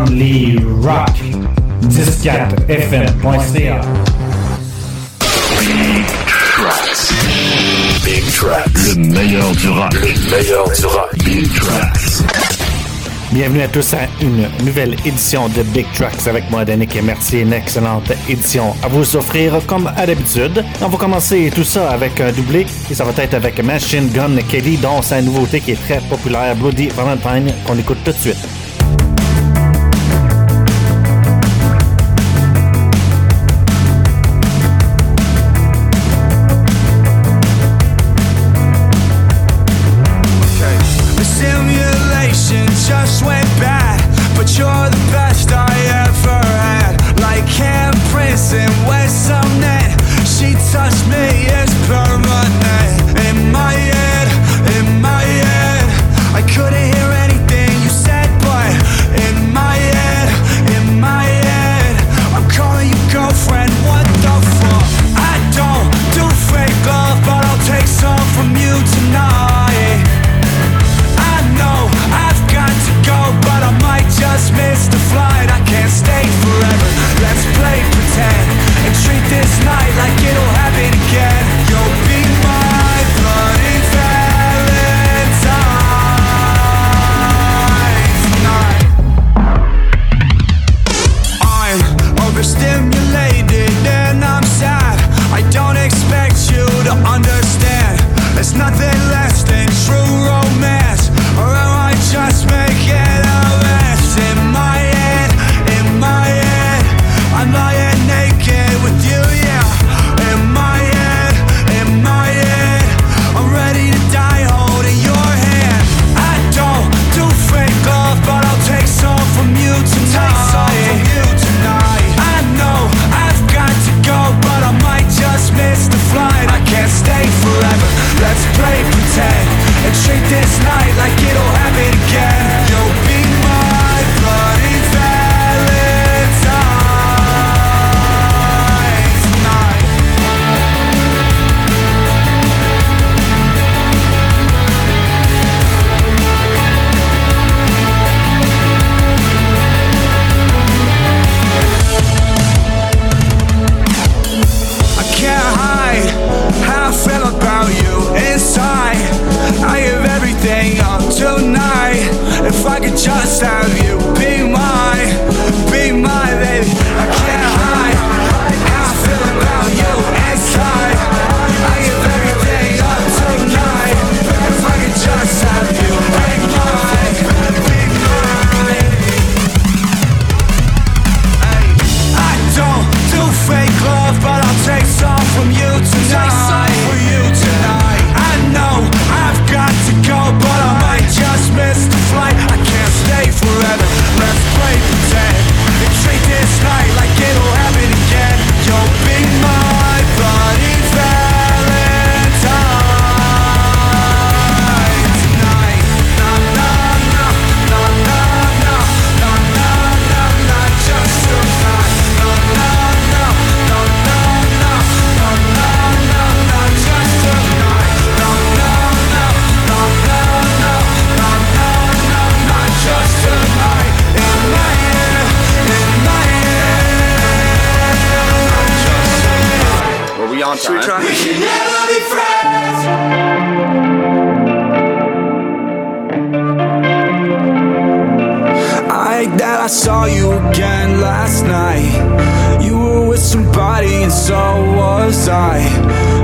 rock Big Tracks. Big Tracks. Le meilleur du rock. Le meilleur du rock. Big Tracks. Bienvenue à tous à une nouvelle édition de Big Tracks avec moi, Danick, et merci. Une excellente édition à vous offrir comme à l'habitude. On va commencer tout ça avec un doublé et ça va être avec Machine Gun Kelly, dont sa nouveauté qui est très populaire, Bloody Valentine, qu'on écoute tout de suite.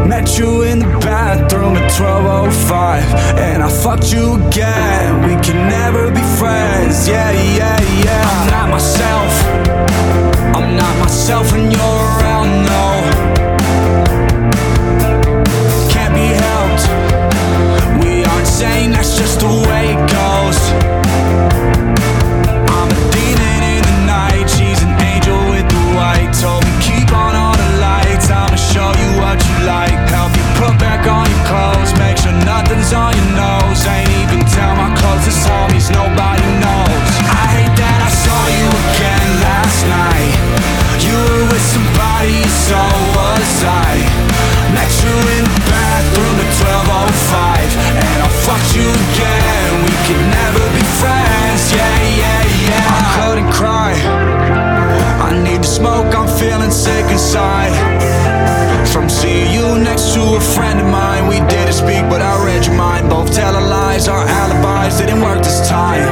Met you in the bathroom at 1205 And I fucked you again. We can never be friends. Yeah, yeah, yeah. I'm not myself. I'm not myself when you're around, no. Inside From seeing you next to a friend of mine. We didn't speak but I read your mind. Both telling lies, our alibis didn't work this time.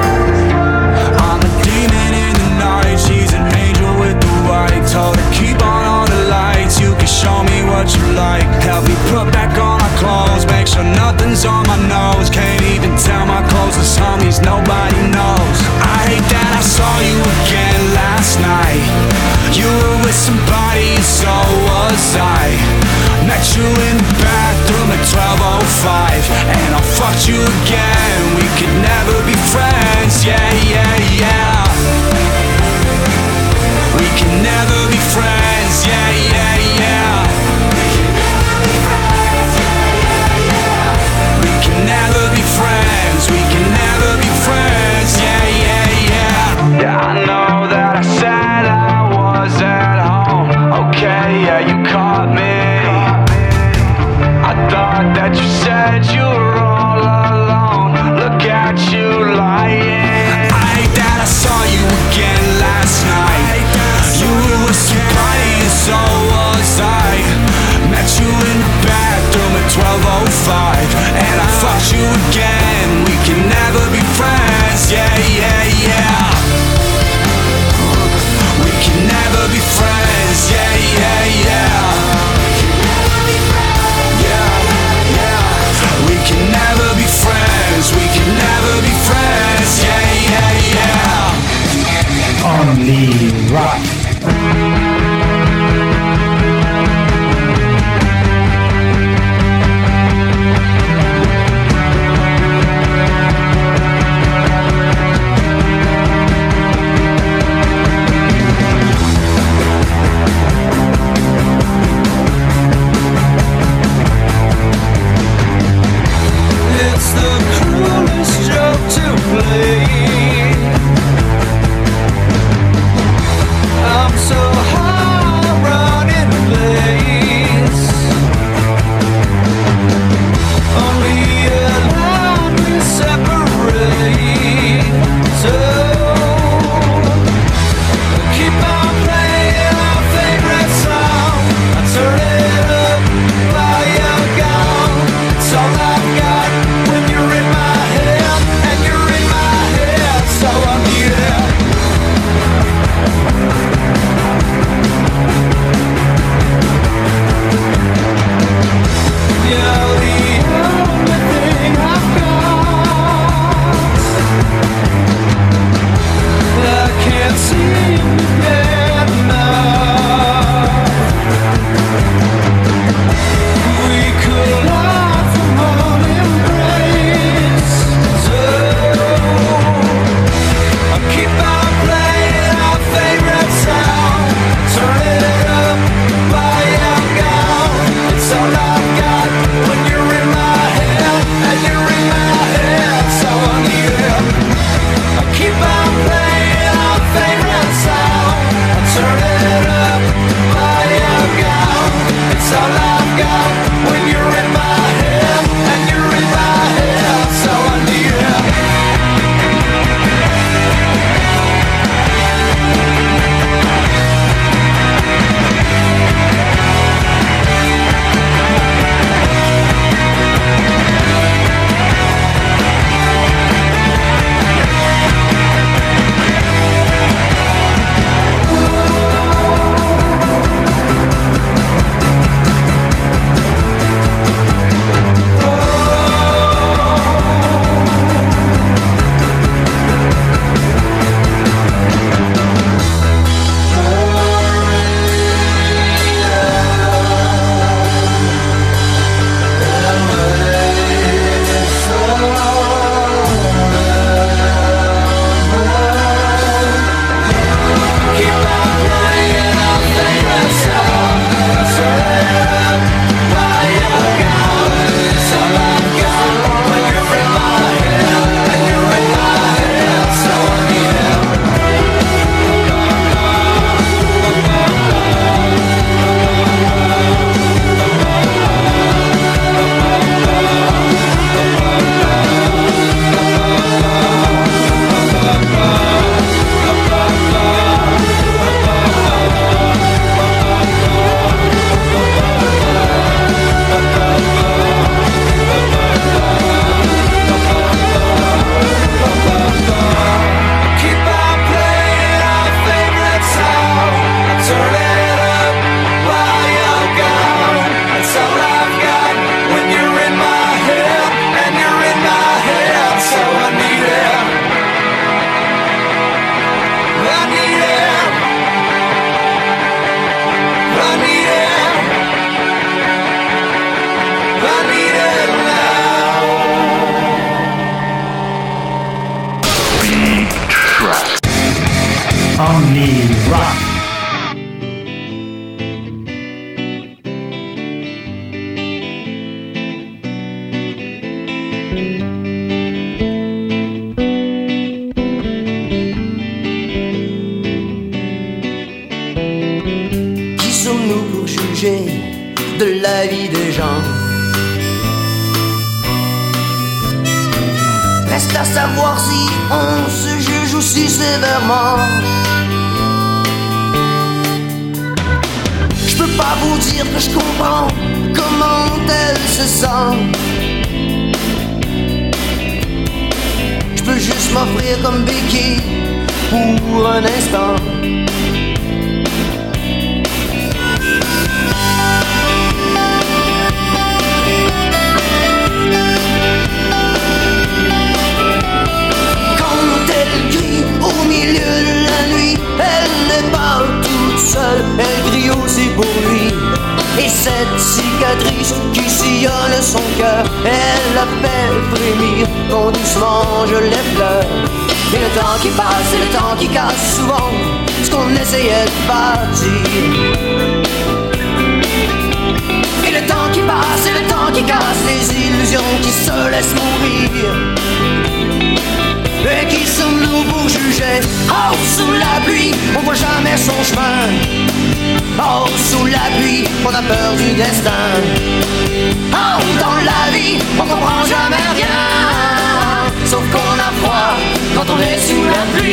I'm a demon in the night. She's an angel with the white. Told her keep on all the lights. You can show me what you like. Help me put back on my clothes. Make sure nothing's on my nose. Can't even tell my closest homies. Nobody knows. I hate that I saw you again last night you were with somebody, so was I. Met you in the bathroom at 12.05 And I fucked you again, we could never be friends Yeah, yeah, yeah. We can never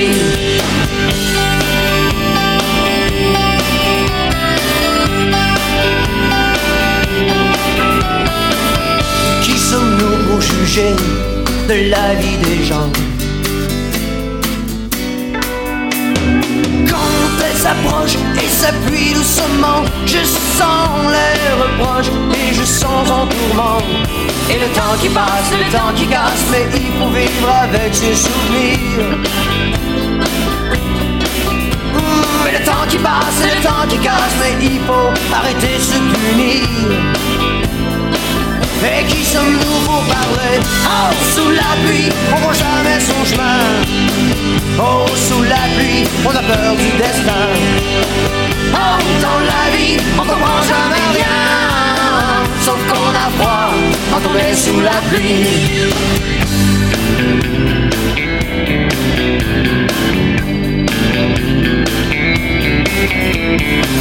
Qui sommes-nous pour juger de la vie des gens? Quand elle s'approche et s'appuie doucement, je sens les reproches et je sens en tourment. Et le temps qui passe, le temps qui casse, mais il faut vivre avec ses souvenirs. Temps qui passe, le temps qui casse, mais il faut arrêter de se punir. Et qui sommes-nous pour parler Oh, sous la pluie, on voit jamais son chemin. Oh, sous la pluie, on a peur du destin. Oh, dans la vie, on comprend jamais rien. Sauf qu'on a froid quand on est sous la pluie Oh,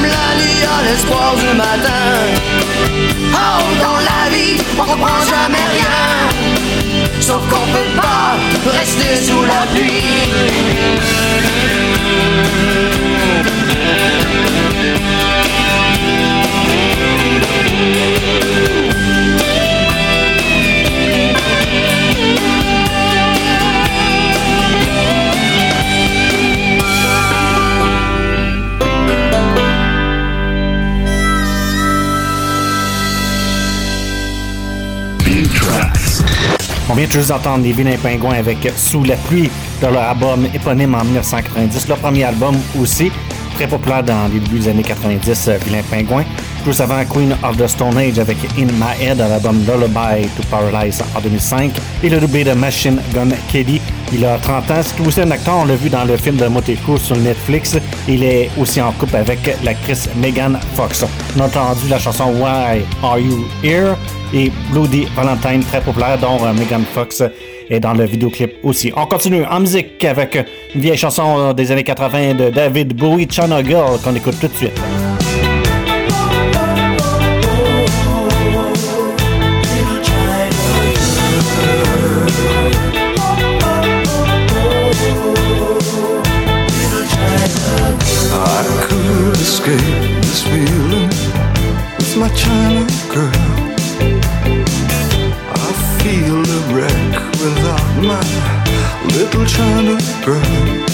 même la nuit, à l'espoir du matin. Oh, dans la vie, on comprend jamais rien. Sauf qu'on peut pas rester sous la pluie. Les Vilains Pingouins avec Sous la pluie de leur album éponyme en 1990. Leur premier album aussi, très populaire dans les débuts des années 90, euh, Vilains Pingouins. Juste avant Queen of the Stone Age avec In My Head l'album Lullaby to Paradise en 2005. Et le doublé de Machine Gun Kelly, il a 30 ans. C'est aussi un acteur, on l'a vu dans le film de Motley sur Netflix. Il est aussi en couple avec l'actrice Megan Fox. On a entendu la chanson Why Are You Here? Et Bloody Valentine, très populaire, dont euh, Megan Fox est dans le vidéoclip aussi. On continue en musique avec une vieille chanson des années 80 de David Bowie, China Girl, qu'on écoute tout de suite. Little China girl.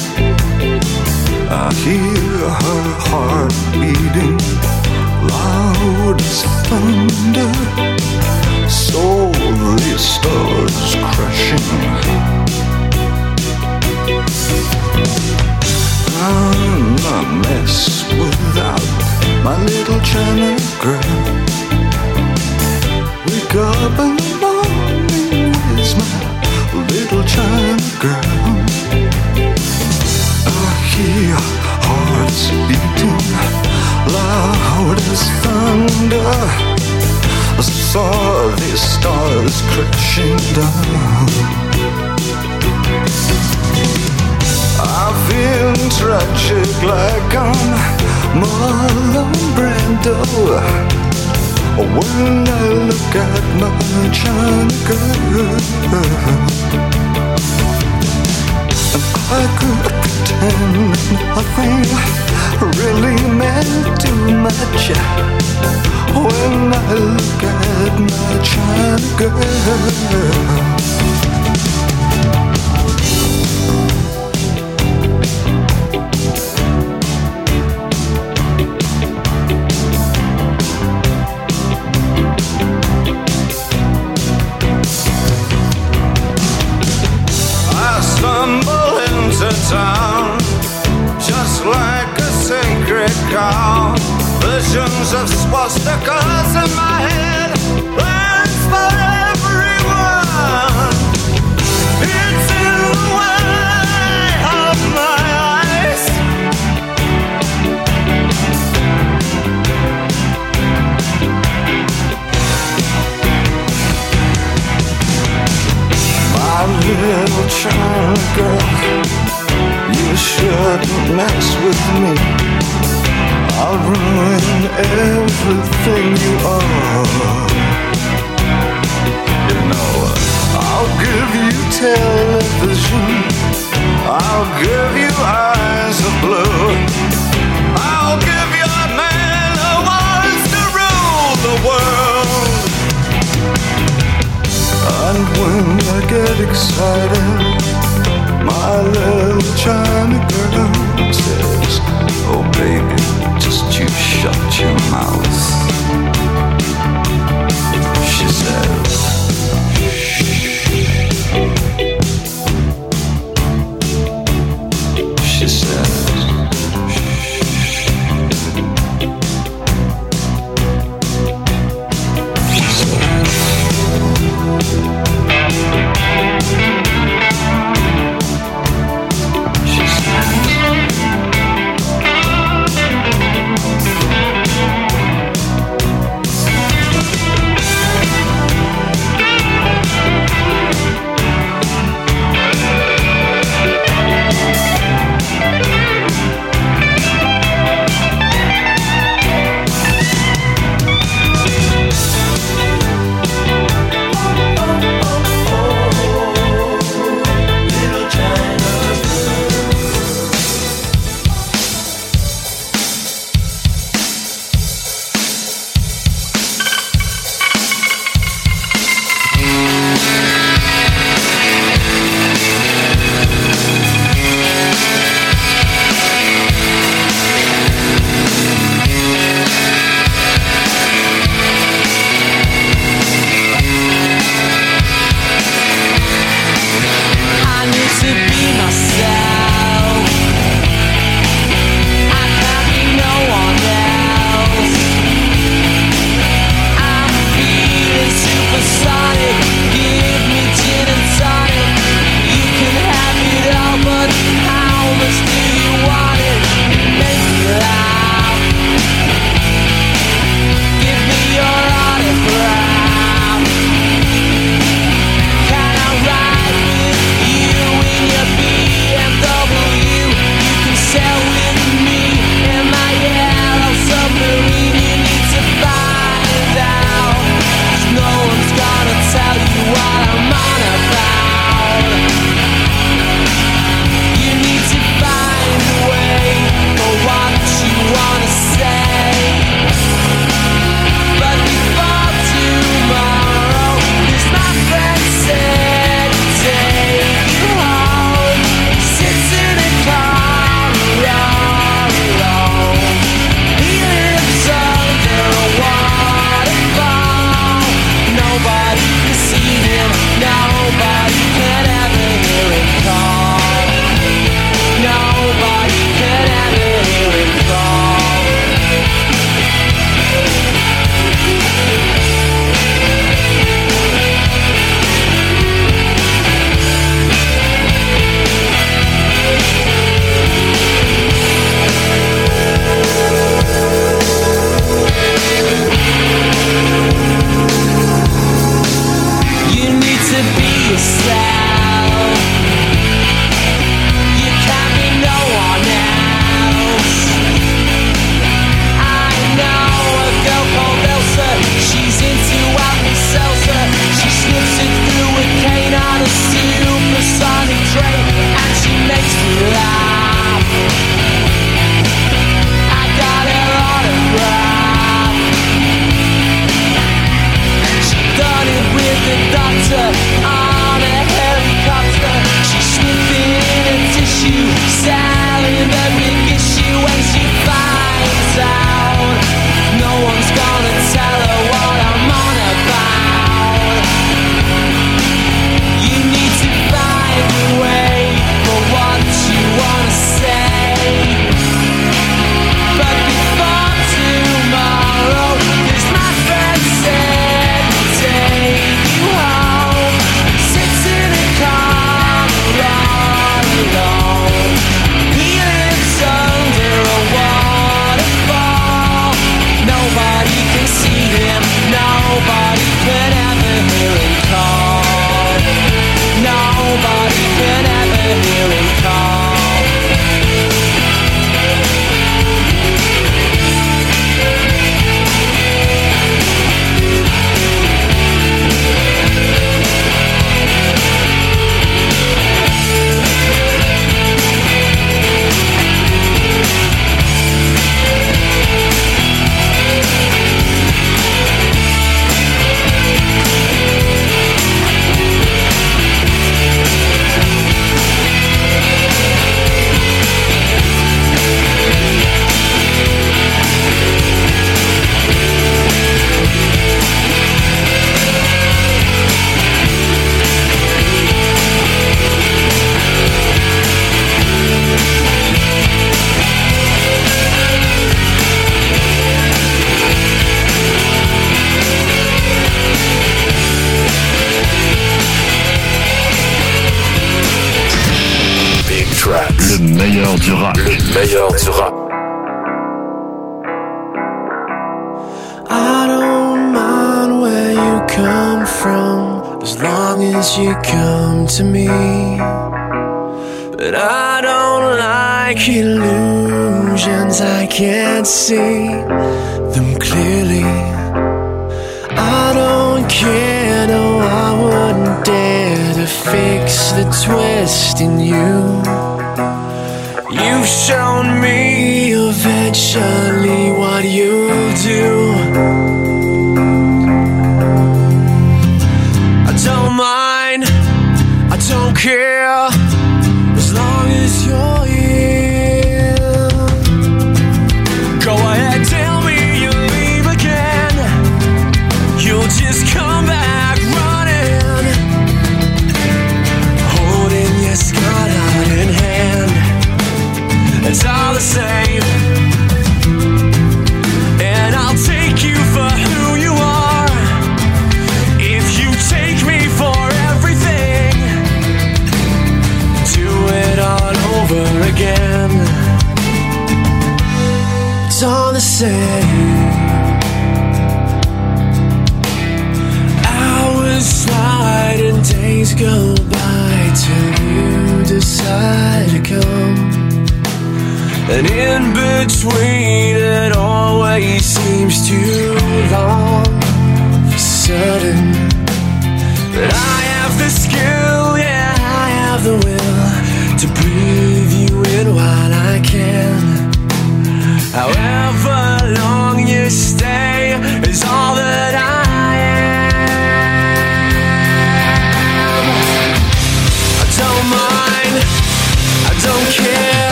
I hear her heart beating loud as thunder. Slowly stars crashing. I'm a mess without my little China girl. Wake up in little China girl. I hear hearts beating loud as thunder. I saw these stars crashing down. I feel tragic like I'm Marlon Brando when I look at my China girl. I could pretend nothing really meant too much when I look at my China girl. Visions of swastikas in my head, plans for everyone. It's in the way of my eyes. My little China girl, you shouldn't mess with me. I'll ruin everything you are. You know, I'll give you television. I'll give you eyes of blue. I'll give you man who wants to rule the world. And when I get excited, my little China girl says, Oh baby, just you shut your mouth.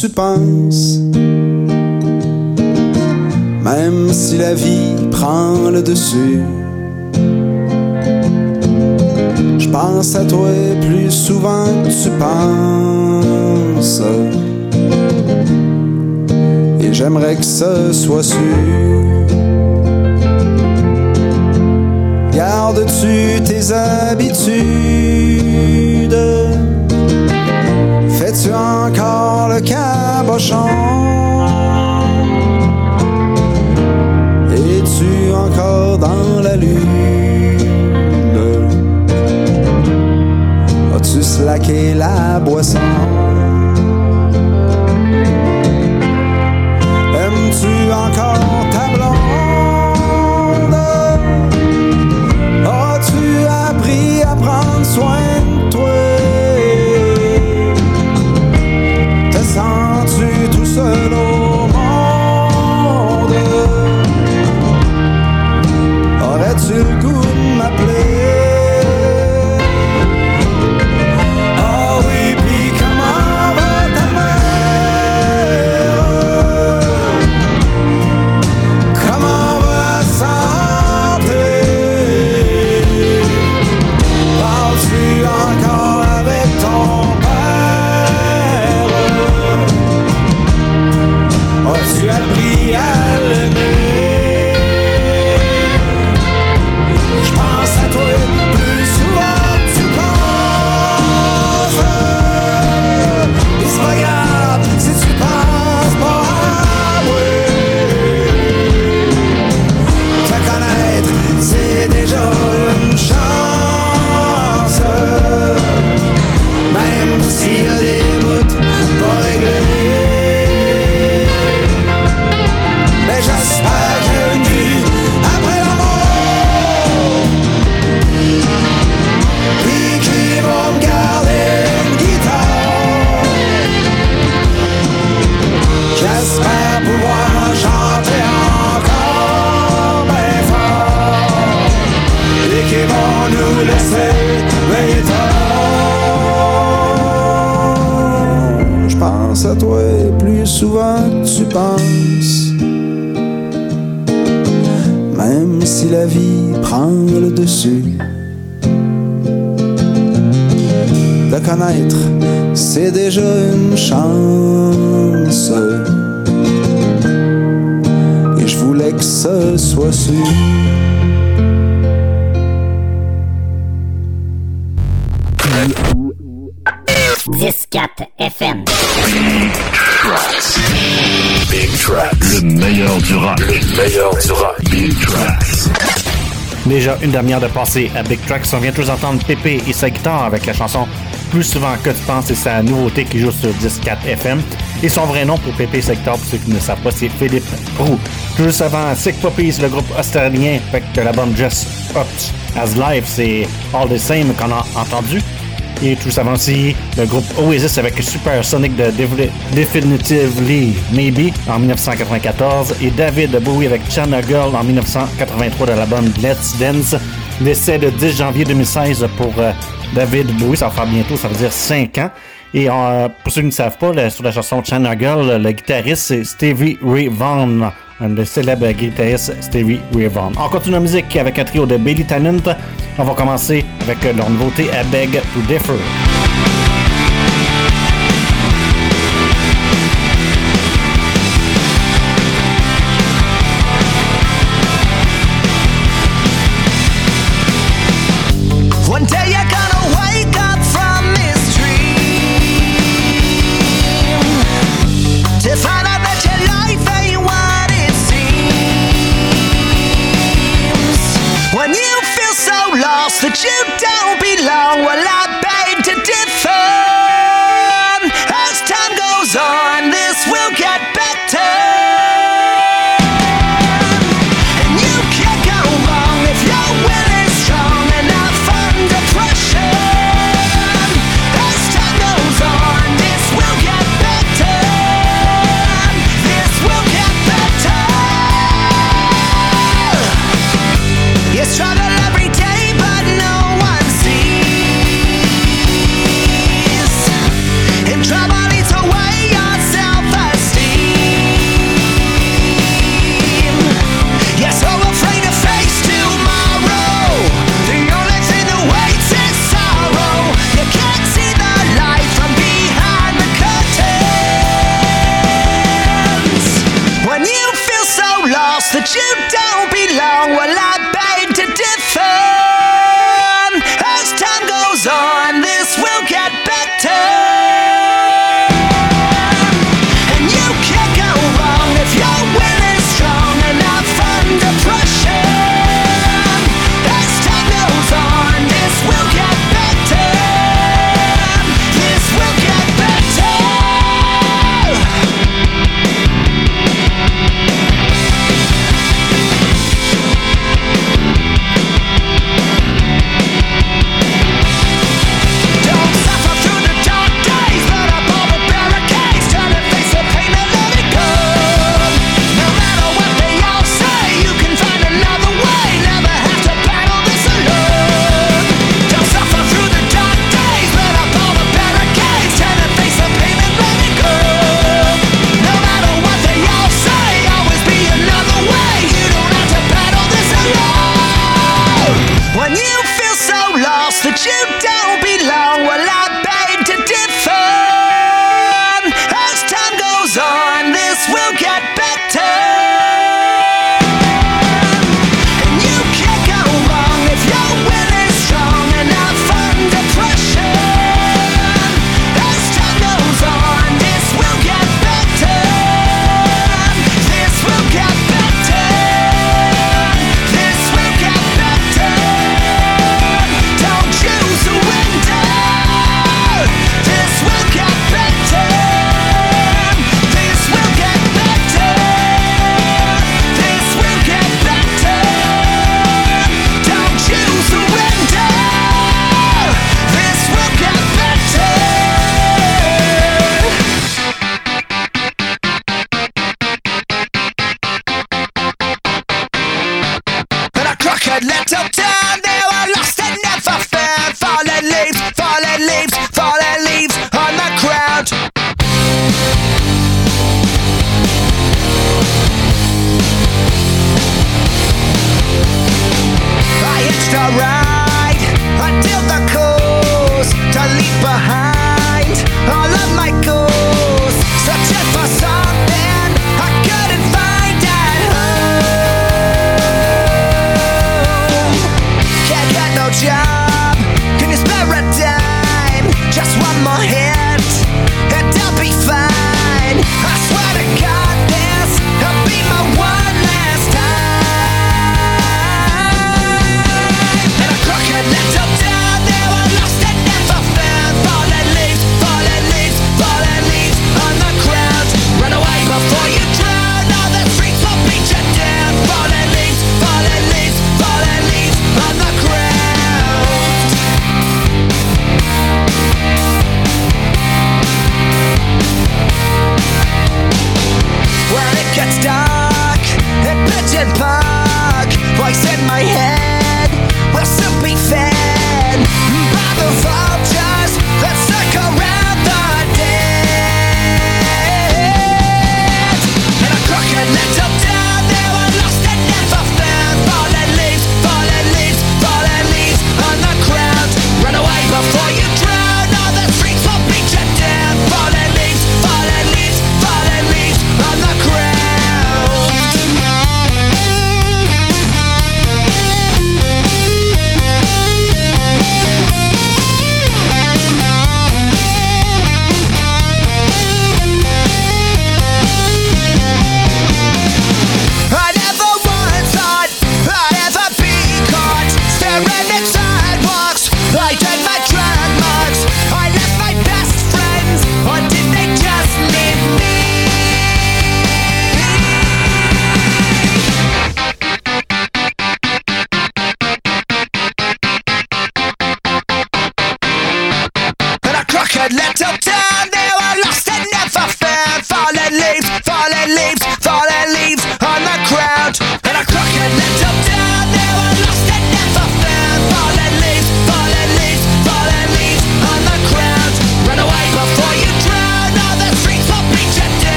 tu penses? Même si la vie prend le dessus, je pense à toi plus souvent que tu penses. Et j'aimerais que ce soit sûr. Gardes-tu tes habitudes? Fais-tu encore es-tu encore dans la lune? As-tu slaqué la boisson? FM. Big Tracks. Le meilleur du rock. Le meilleur du rock. Big Tracks. Déjà une demi-heure de passé à Big Tracks. On vient tous entendre Pépé et sa guitare avec la chanson Plus souvent que tu penses. C'est sa nouveauté qui joue sur 10.4 FM. Et son vrai nom pour Pépé et sa guitare, pour ceux qui ne savent pas, c'est Philippe Roux. Juste avant Sick Puppies, le groupe australien avec l'album Just Up as Live, c'est All the Same qu'on a entendu. Et tout avant aussi, le groupe Oasis avec Super Sonic de Definitively Maybe en 1994 et David Bowie avec China Girl en 1983 de l'album Let's Dance. Décès le 10 janvier 2016 pour euh, David Bowie, ça va faire bientôt, ça veut dire 5 ans. Et euh, pour ceux qui ne savent pas, sur la chanson China Girl, le guitariste c'est Stevie Ray Vaughan, le célèbre guitariste Stevie Ray Vaughan. On continue la musique avec un trio de Billy Tennant. On va commencer avec leur nouveauté I Beg to Differ.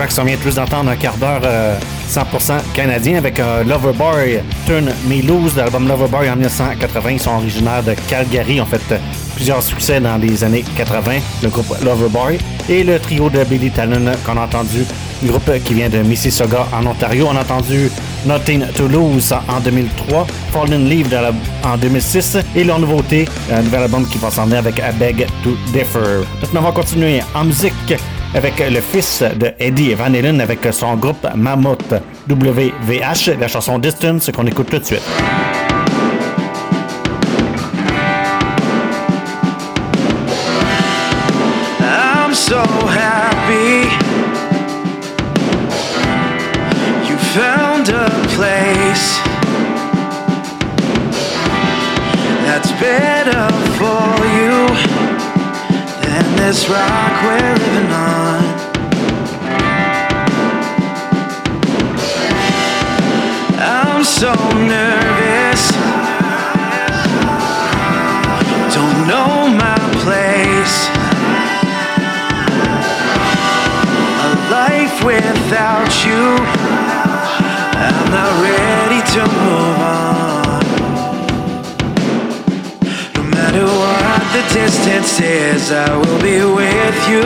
À Big Tracks. On vient tous d'entendre un quart d'heure euh, 100% canadien avec euh, Loverboy Turn Me Loose de l'album Loverboy en 1980. Ils sont originaires de Calgary. Ont fait euh, plusieurs succès dans les années 80, le groupe Loverboy. Et le trio de Billy Talon qu'on a entendu, le groupe qui vient de Mississauga en Ontario. On a entendu Nothing to Lose en 2003, Fallen de la- en 2006 et leur nouveauté, un nouvel album qui va s'en avec I Beg to Differ. Maintenant, on va continuer en musique avec le fils de Eddie Van Halen avec son groupe Mammoth WVH, la chanson Distance qu'on écoute tout de suite. This rock we're living on. I'm so nervous, distance is, I will be with you.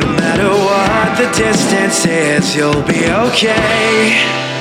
No matter what the distance is, you'll be okay.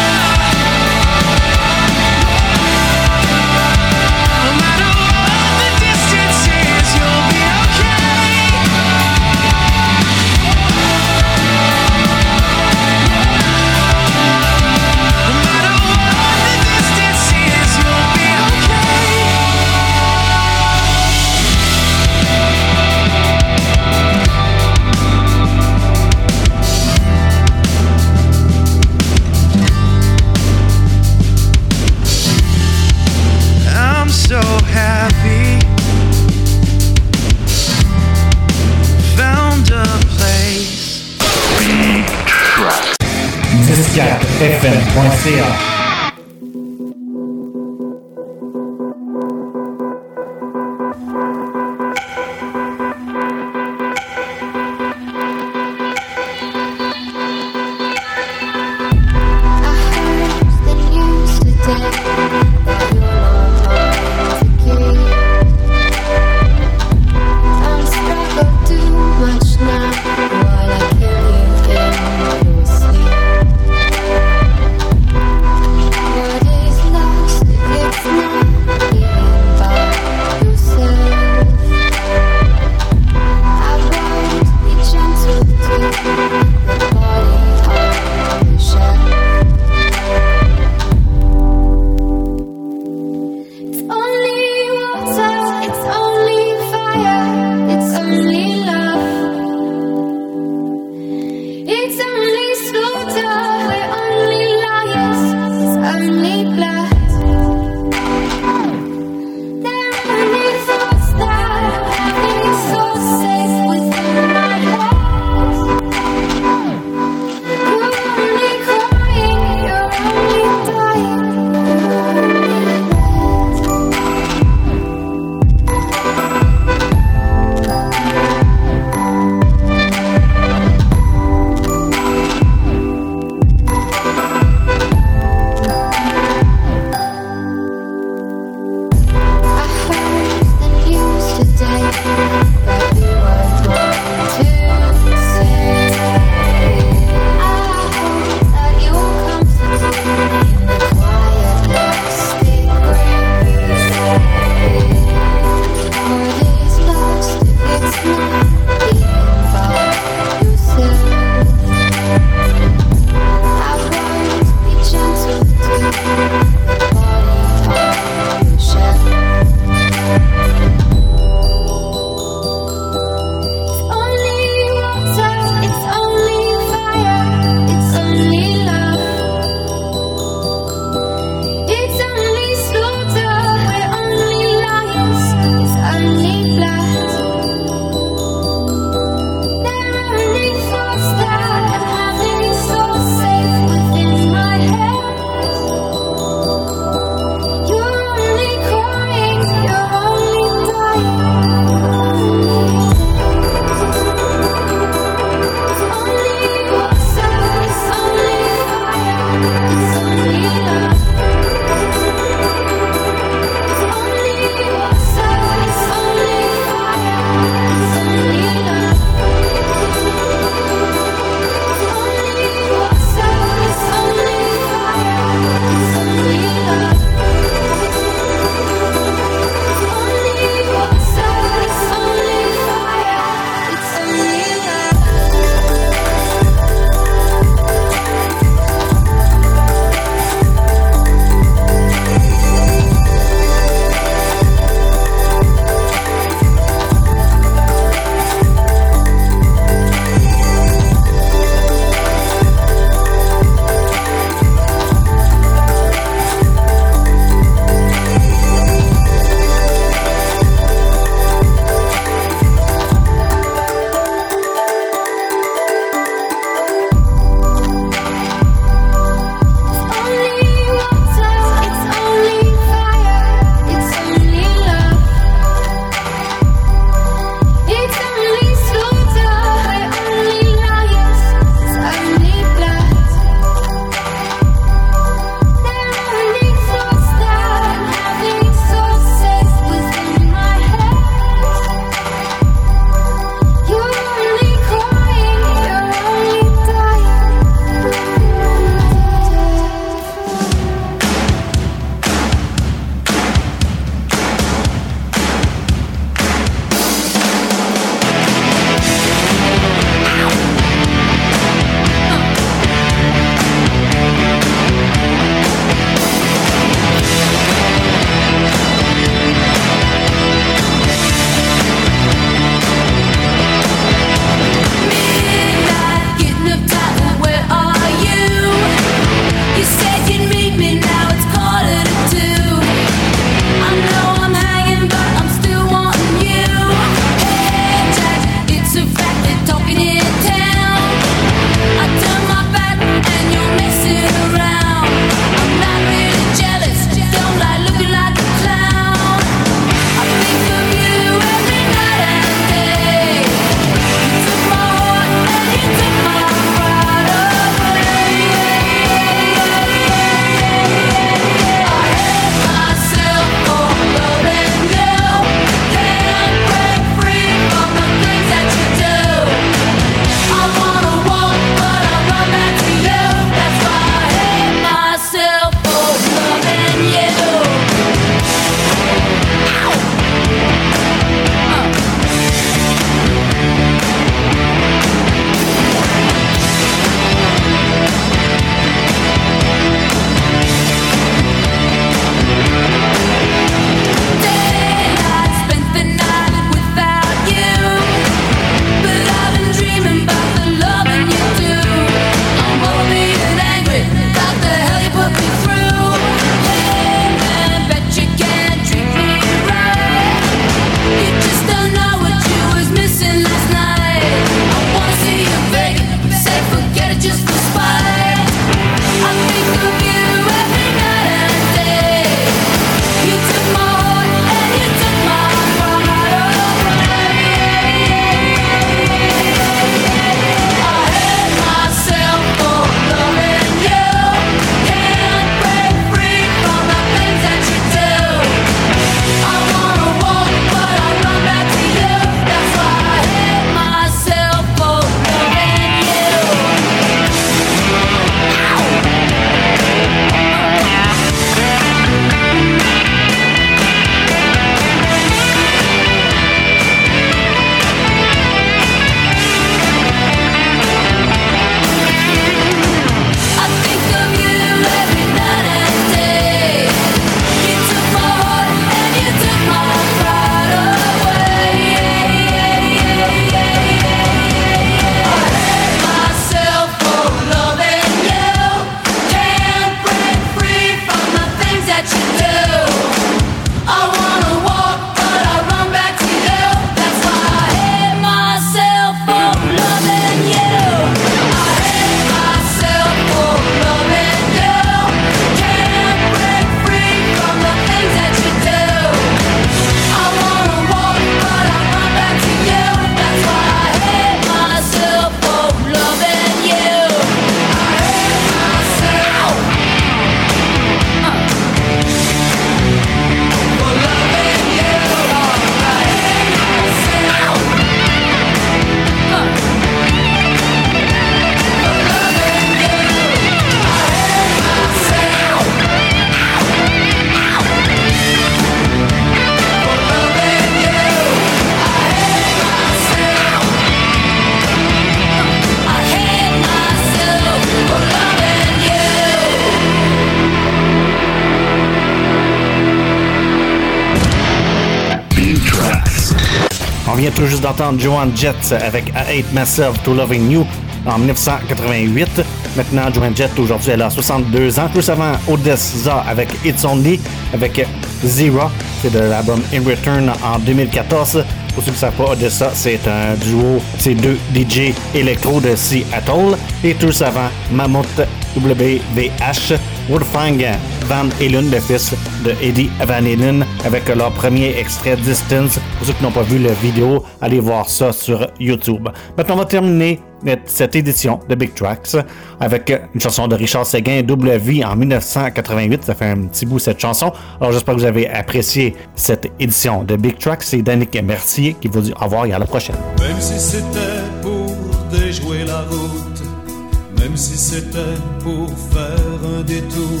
Joan Jett avec I Hate Myself to Loving You en 1988. Maintenant, Joan Jett, aujourd'hui, elle a 62 ans. Plus avant, Odessa avec It's Only, avec Zero, c'est de l'album In Return en 2014. Pour ceux qui ne savent pas, Odessa, c'est un duo, c'est deux DJ électro de Seattle. Et tout avant, Mammoth WVH, Wolfgang Van Halen, le fils de Eddie Van Halen, avec leur premier extrait Distance. Ceux qui n'ont pas vu la vidéo, allez voir ça sur YouTube. Maintenant, on va terminer cette édition de Big Tracks avec une chanson de Richard Séguin, Double Vie en 1988. Ça fait un petit bout cette chanson. Alors j'espère que vous avez apprécié cette édition de Big Tracks. C'est Danick Mercier qui vous dit au revoir et à la prochaine. Même si c'était pour déjouer la route, même si c'était pour faire un détour,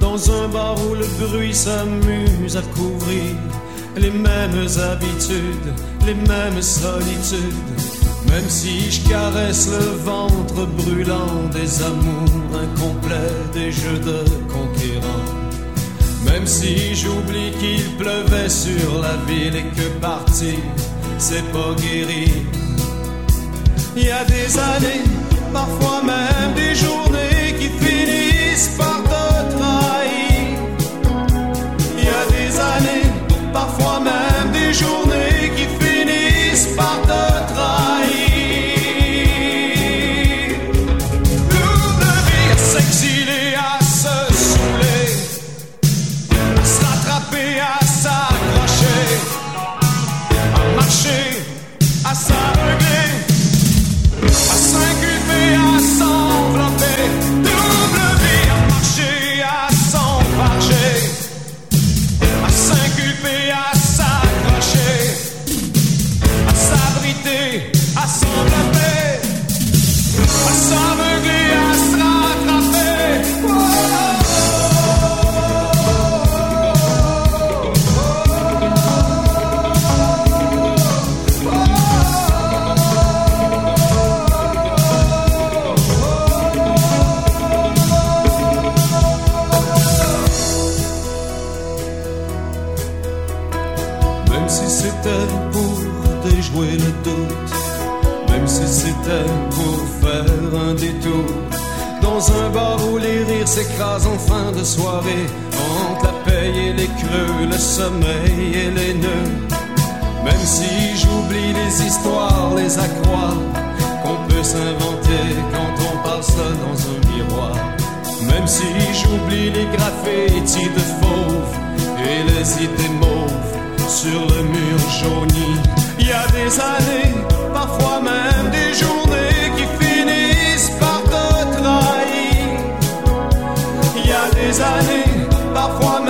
dans un bar où le bruit s'amuse à couvrir les mêmes habitudes, les mêmes solitudes. Même si je caresse le ventre brûlant des amours incomplets, des jeux de conquérants. Même si j'oublie qu'il pleuvait sur la ville et que partir, c'est pas guérir. Il y a des années, parfois même des journées qui finissent par le sommeil et les nœuds. Même si j'oublie les histoires, les accrocs qu'on peut s'inventer quand on parle seul dans un miroir. Même si j'oublie les graffitis de fauve et les idées mauves sur le mur jauni. Il y a des années, parfois même des journées qui finissent par te trahir. Il y a des années, parfois même